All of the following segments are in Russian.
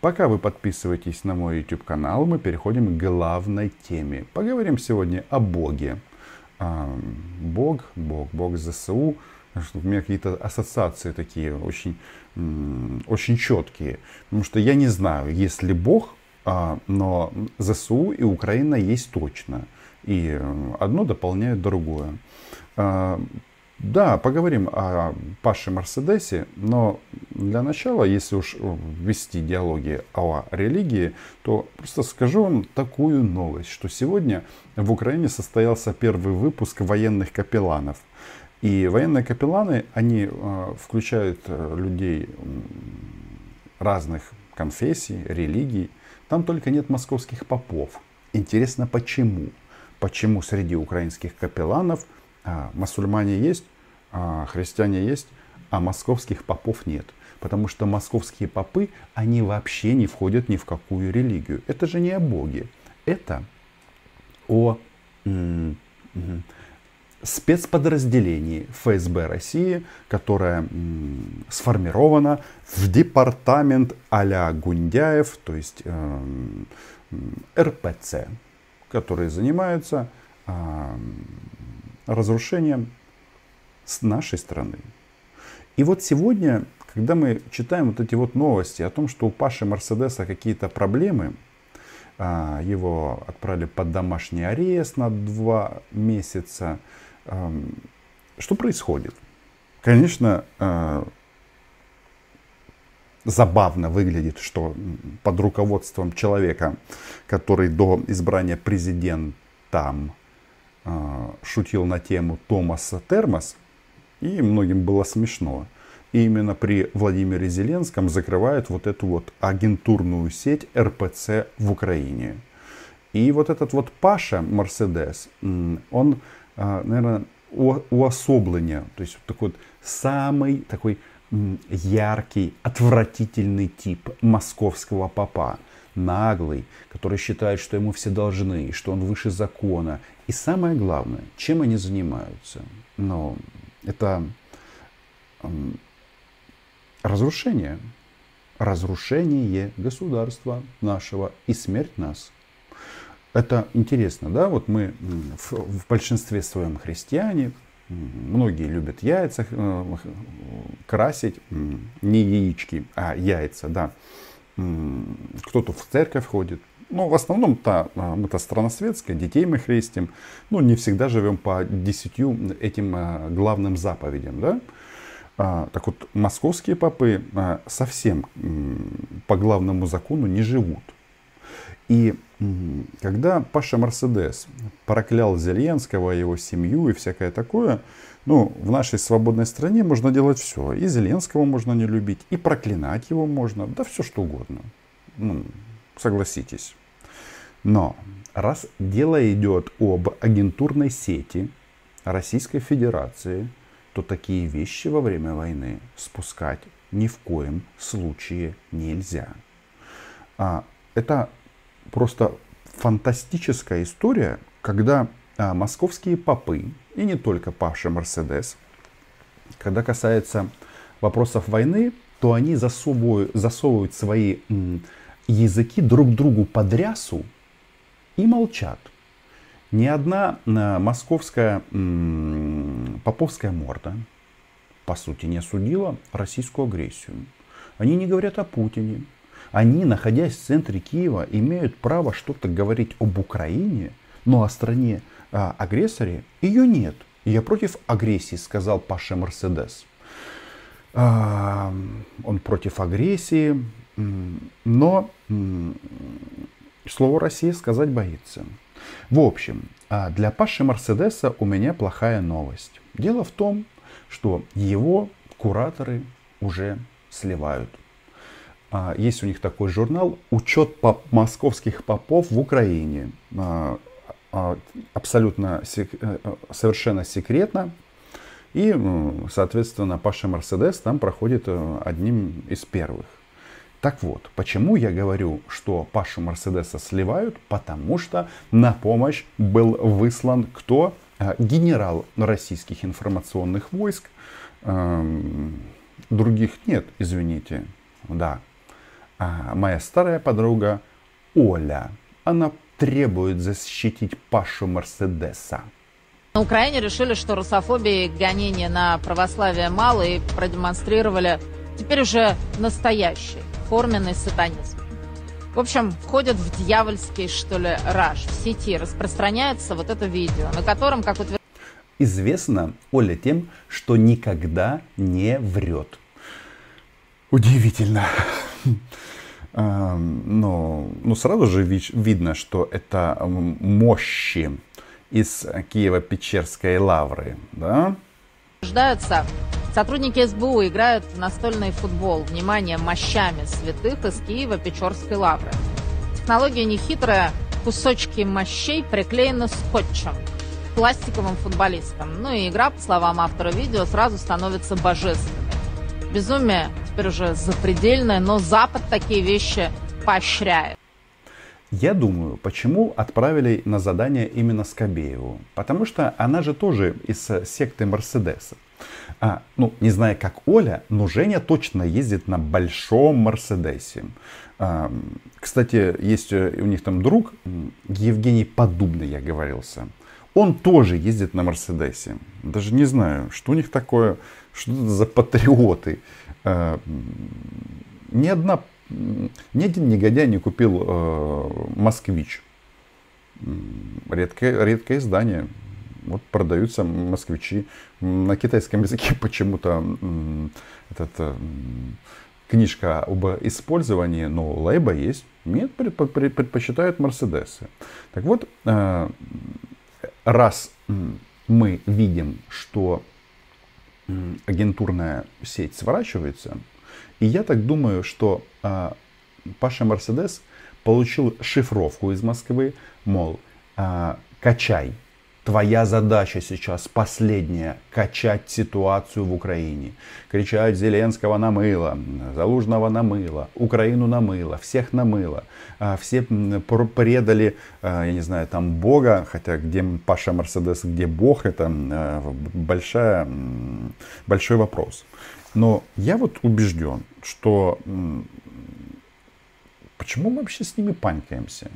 Пока вы подписываетесь на мой YouTube канал, мы переходим к главной теме. Поговорим сегодня о Боге. А, Бог, Бог, Бог ЗСУ. У меня какие-то ассоциации такие очень, очень четкие. Потому что я не знаю, есть ли Бог, а, но ЗСУ и Украина есть точно. И одно дополняет другое. Да, поговорим о Паше Мерседесе, но для начала, если уж ввести диалоги о религии, то просто скажу вам такую новость, что сегодня в Украине состоялся первый выпуск военных капелланов. И военные капелланы, они э, включают э, людей разных конфессий, религий. Там только нет московских попов. Интересно, почему? Почему среди украинских капелланов – а, мусульмане есть, а, христиане есть, а московских попов нет. Потому что московские попы, они вообще не входят ни в какую религию. Это же не о Боге. Это о спецподразделении ФСБ России, которое сформировано в департамент а-ля Гундяев, то есть э, РПЦ, который занимается э, разрушением с нашей стороны. И вот сегодня, когда мы читаем вот эти вот новости о том, что у Паши Мерседеса какие-то проблемы, а, его отправили под домашний арест на два месяца, что происходит? Конечно, а, забавно выглядит, что под руководством человека, который до избрания президентом шутил на тему Томаса Термос, и многим было смешно. И именно при Владимире Зеленском закрывают вот эту вот агентурную сеть РПЦ в Украине. И вот этот вот Паша Мерседес, он, а, наверное, уособление, то есть такой вот самый такой яркий, отвратительный тип московского папа наглый, который считает, что ему все должны, что он выше закона. И самое главное, чем они занимаются? Ну, это разрушение. Разрушение государства нашего и смерть нас. Это интересно, да? Вот мы в, в большинстве своем христиане, многие любят яйца э, красить, не яички, а яйца, да кто-то в церковь ходит. Ну, в основном -то, а, мы-то страна светская, детей мы христим. Ну, не всегда живем по десятью этим а, главным заповедям, да. А, так вот, московские попы совсем по главному закону не живут. И когда Паша Мерседес проклял Зеленского, его семью и всякое такое, ну, в нашей свободной стране можно делать все. И Зеленского можно не любить, и проклинать его можно, да все что угодно. Ну, согласитесь. Но раз дело идет об агентурной сети Российской Федерации, то такие вещи во время войны спускать ни в коем случае нельзя. А, это просто фантастическая история, когда а, московские попы, и не только Паша Мерседес, когда касается вопросов войны, то они засовывают, засовывают свои м, языки друг другу под рясу и молчат. Ни одна а, московская м, поповская морда, по сути, не осудила российскую агрессию. Они не говорят о Путине, они, находясь в центре Киева, имеют право что-то говорить об Украине, но о стране а, агрессоре ее нет. Я против агрессии, сказал Паша Мерседес. А, он против агрессии, но слово Россия сказать боится. В общем, а, для Паши Мерседеса у меня плохая новость. Дело в том, что его кураторы уже сливают. А, есть у них такой журнал «Учет поп московских попов в Украине». А, а, абсолютно э, э, совершенно секретно. И, соответственно, Паша Мерседес там проходит э, одним из первых. Так вот, почему я говорю, что Пашу Мерседеса сливают? Потому что на помощь был выслан кто? Генерал российских информационных войск. Эм, других нет, извините. Да, А моя старая подруга Оля, она требует защитить Пашу Мерседеса. На Украине решили, что русофобии гонения на православие мало и продемонстрировали теперь уже настоящий форменный сатанизм. В общем, входят в дьявольский, что ли, раж. В сети распространяется вот это видео, на котором, как утверждает... Известно Оля тем, что никогда не врет. Удивительно. Но ну, сразу же видно, что это мощи из Киево-Печерской лавры. Да? Утверждаются, сотрудники СБУ играют в настольный футбол, внимание, мощами святых из Киева-Печерской лавры. Технология нехитрая, кусочки мощей приклеены скотчем пластиковым футболистом. Ну и игра, по словам автора видео, сразу становится божественной. Безумие теперь уже запредельное, но Запад такие вещи поощряет. Я думаю, почему отправили на задание именно Скобееву. Потому что она же тоже из секты Мерседеса. А, ну, не знаю, как Оля, но Женя точно ездит на большом Мерседесе. А, кстати, есть у них там друг, Евгений Подубный, я говорился. Он тоже ездит на Мерседесе. Даже не знаю, что у них такое, что это за патриоты. А, ни одна ни один негодяй не купил э, москвич. Редкое, редкое издание. Вот продаются москвичи. На китайском языке почему-то э, этот, э, книжка об использовании, но лейба есть. Нет, предпочитают Мерседесы. Так вот, э, раз мы видим, что агентурная сеть сворачивается, и я так думаю, что э, Паша Мерседес получил шифровку из Москвы, мол, э, качай. Твоя задача сейчас последняя – качать ситуацию в Украине. Кричать Зеленского намыло, Залужного намыло, Украину намыло, всех намыло. Все предали, я не знаю, там Бога, хотя где Паша Мерседес, где Бог, это большая, большой вопрос. Но я вот убежден, что почему мы вообще с ними панькаемся?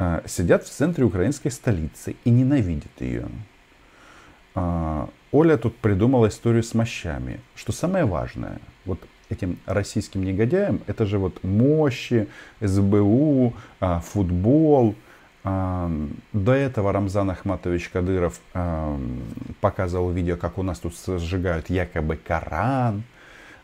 А, сидят в центре украинской столицы и ненавидят ее. А, Оля тут придумала историю с мощами. Что самое важное, вот этим российским негодяям, это же вот мощи, СБУ, а, футбол – до этого Рамзан Ахматович Кадыров показывал видео, как у нас тут сжигают якобы Коран.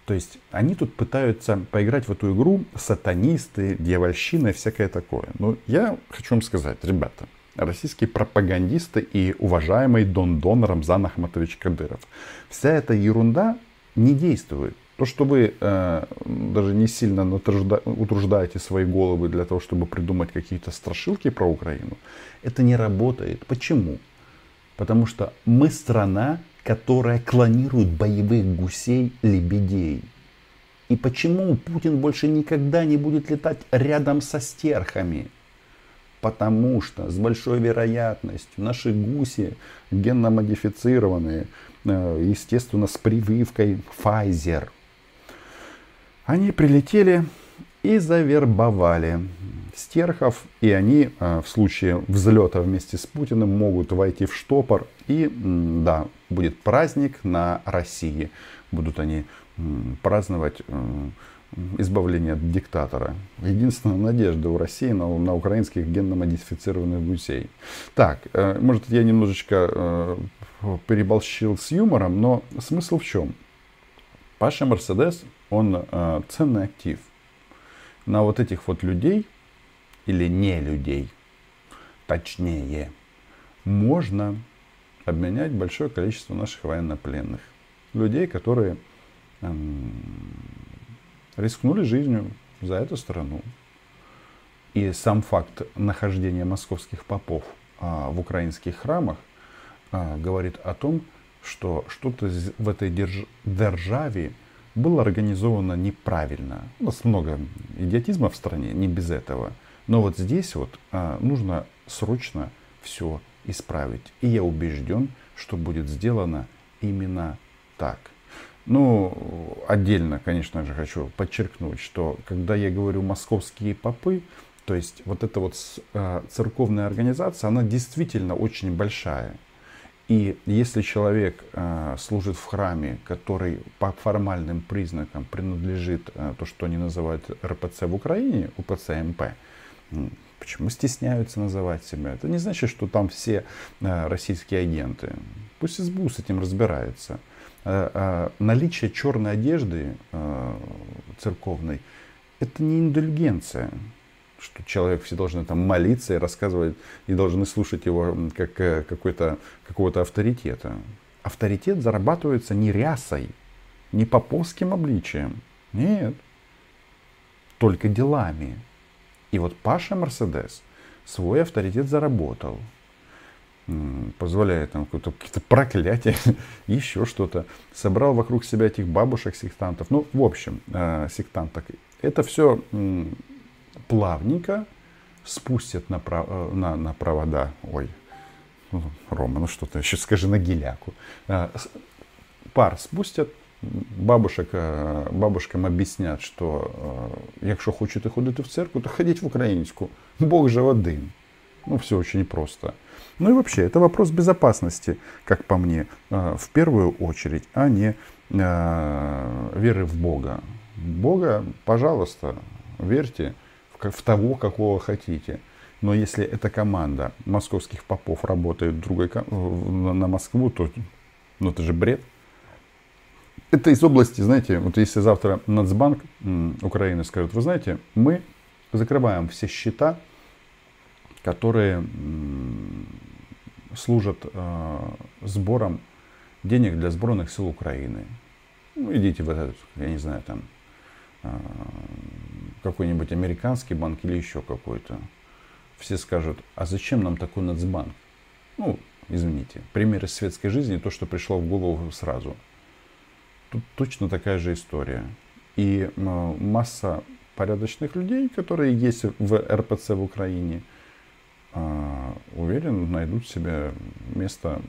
То есть они тут пытаются поиграть в эту игру сатанисты, дьявольщина и всякое такое. Но я хочу вам сказать, ребята, российские пропагандисты и уважаемый Дон Дон Рамзан Ахматович Кадыров. Вся эта ерунда не действует. То, что вы э, даже не сильно натружда, утруждаете свои головы для того, чтобы придумать какие-то страшилки про Украину, это не работает. Почему? Потому что мы страна, которая клонирует боевых гусей, лебедей. И почему Путин больше никогда не будет летать рядом со стерхами? Потому что с большой вероятностью наши гуси генно модифицированные, э, естественно, с прививкой Pfizer – они прилетели и завербовали стерхов, и они э, в случае взлета вместе с Путиным могут войти в штопор, и да, будет праздник на России. Будут они праздновать э, избавление от диктатора. Единственная надежда у России на, на украинских генно-модифицированных гусей. Так, э, может я немножечко переборщил с юмором, но смысл в чем? Паша Мерседес он ценный актив. На вот этих вот людей или не людей, точнее, можно обменять большое количество наших военнопленных. Людей, которые э, рискнули жизнью за эту страну. И сам факт нахождения московских попов э, в украинских храмах э, говорит о том, что что-то в этой держ- державе было организовано неправильно. У нас много идиотизма в стране, не без этого. Но вот здесь вот а, нужно срочно все исправить. И я убежден, что будет сделано именно так. Ну, отдельно, конечно же, хочу подчеркнуть, что когда я говорю московские попы, то есть вот эта вот э, церковная организация, она действительно очень большая. И если человек э, служит в храме, который по формальным признакам принадлежит э, то, что они называют РПЦ в Украине, УПЦ МП, почему стесняются называть себя? Это не значит, что там все э, российские агенты. Пусть СБУ с этим разбирается. Наличие черной одежды церковной – это не индульгенция что человек все должны там молиться и рассказывать, и должны слушать его как э, какой-то, какого-то авторитета. Авторитет зарабатывается не рясой, не поповским обличием. Нет. Только делами. И вот Паша Мерседес свой авторитет заработал. Позволяет там какие-то проклятия, еще что-то. Собрал вокруг себя этих бабушек, сектантов. Ну, в общем, э, сектанток. Это все плавненько спустят на, э, на, на провода. Ой, Рома, ну что ты еще скажи на геляку. Э, пар спустят, бабушек, э, бабушкам объяснят, що якщо хочете ходити в церковь, то ходить в украинскую. Бог же один. Ну, все очень просто. Ну и вообще, это вопрос безопасности, как по мне, в первую очередь, а не веры в Бога. Бога, пожалуйста, верьте в того, какого хотите. Но если эта команда московских попов работает другой, на Москву, то ну, это же бред. Это из области, знаете, вот если завтра Нацбанк Украины скажет, вы знаете, мы закрываем все счета, которые служат э, сбором денег для сборных сил Украины. Ну, идите в этот, я не знаю, там, э, какой-нибудь американский банк или еще какой-то, все скажут, а зачем нам такой Нацбанк? Ну, извините, пример из светской жизни, то, что пришло в голову сразу. Тут точно такая же история. И масса порядочных людей, которые есть в РПЦ в Украине, а, уверен, найдут себе место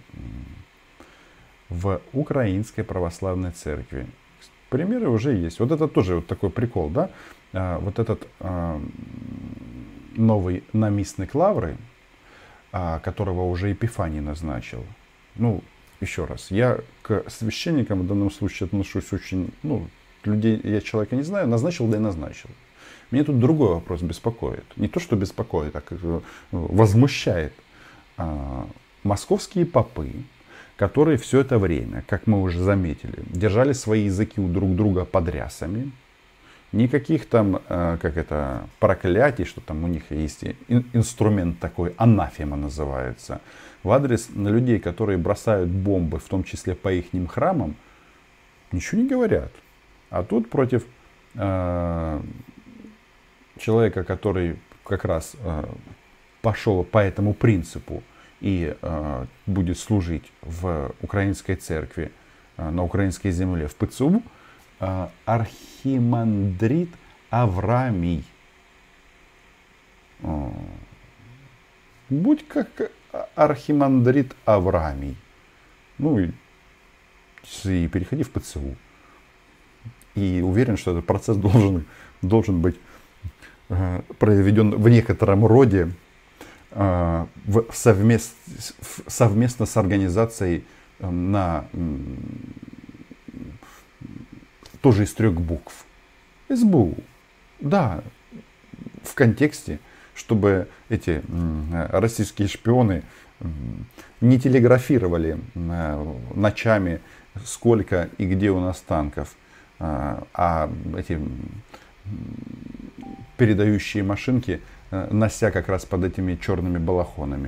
в Украинской православной церкви. Примеры уже есть. Вот это тоже вот такой прикол, да? А, вот этот а, новый наместник Лавры, а, которого уже Епифаний назначил, ну, еще раз, я к священникам в данном случае отношусь очень, ну, людей, я человека не знаю, назначил, да и назначил. Меня тут другой вопрос беспокоит. Не то, что беспокоит, а как э, возмущает. Московские попы, которые все это время, как мы уже заметили, держали свои языки у друг друга под рясами, Никаких там, э, как это, проклятий, что там у них есть инструмент такой, анафема называется, в адрес людей, которые бросают бомбы, в том числе по их храмам, ничего не говорят. А тут против э, человека, который как раз э, пошел по этому принципу и э, будет служить в украинской церкви, э, на украинской земле, в ПЦУ, архимандрит Авраамий. Будь как архимандрит Авраамий. Ну и, и переходи в ПЦУ. И уверен, что этот процесс должен, должен быть э, проведен в некотором роде э, в совмест, совместно с организацией э, на тоже из трех букв. СБУ. Да, в контексте, чтобы эти российские шпионы не телеграфировали ночами, сколько и где у нас танков, а, а эти передающие машинки э, нося как раз под этими черными балахонами.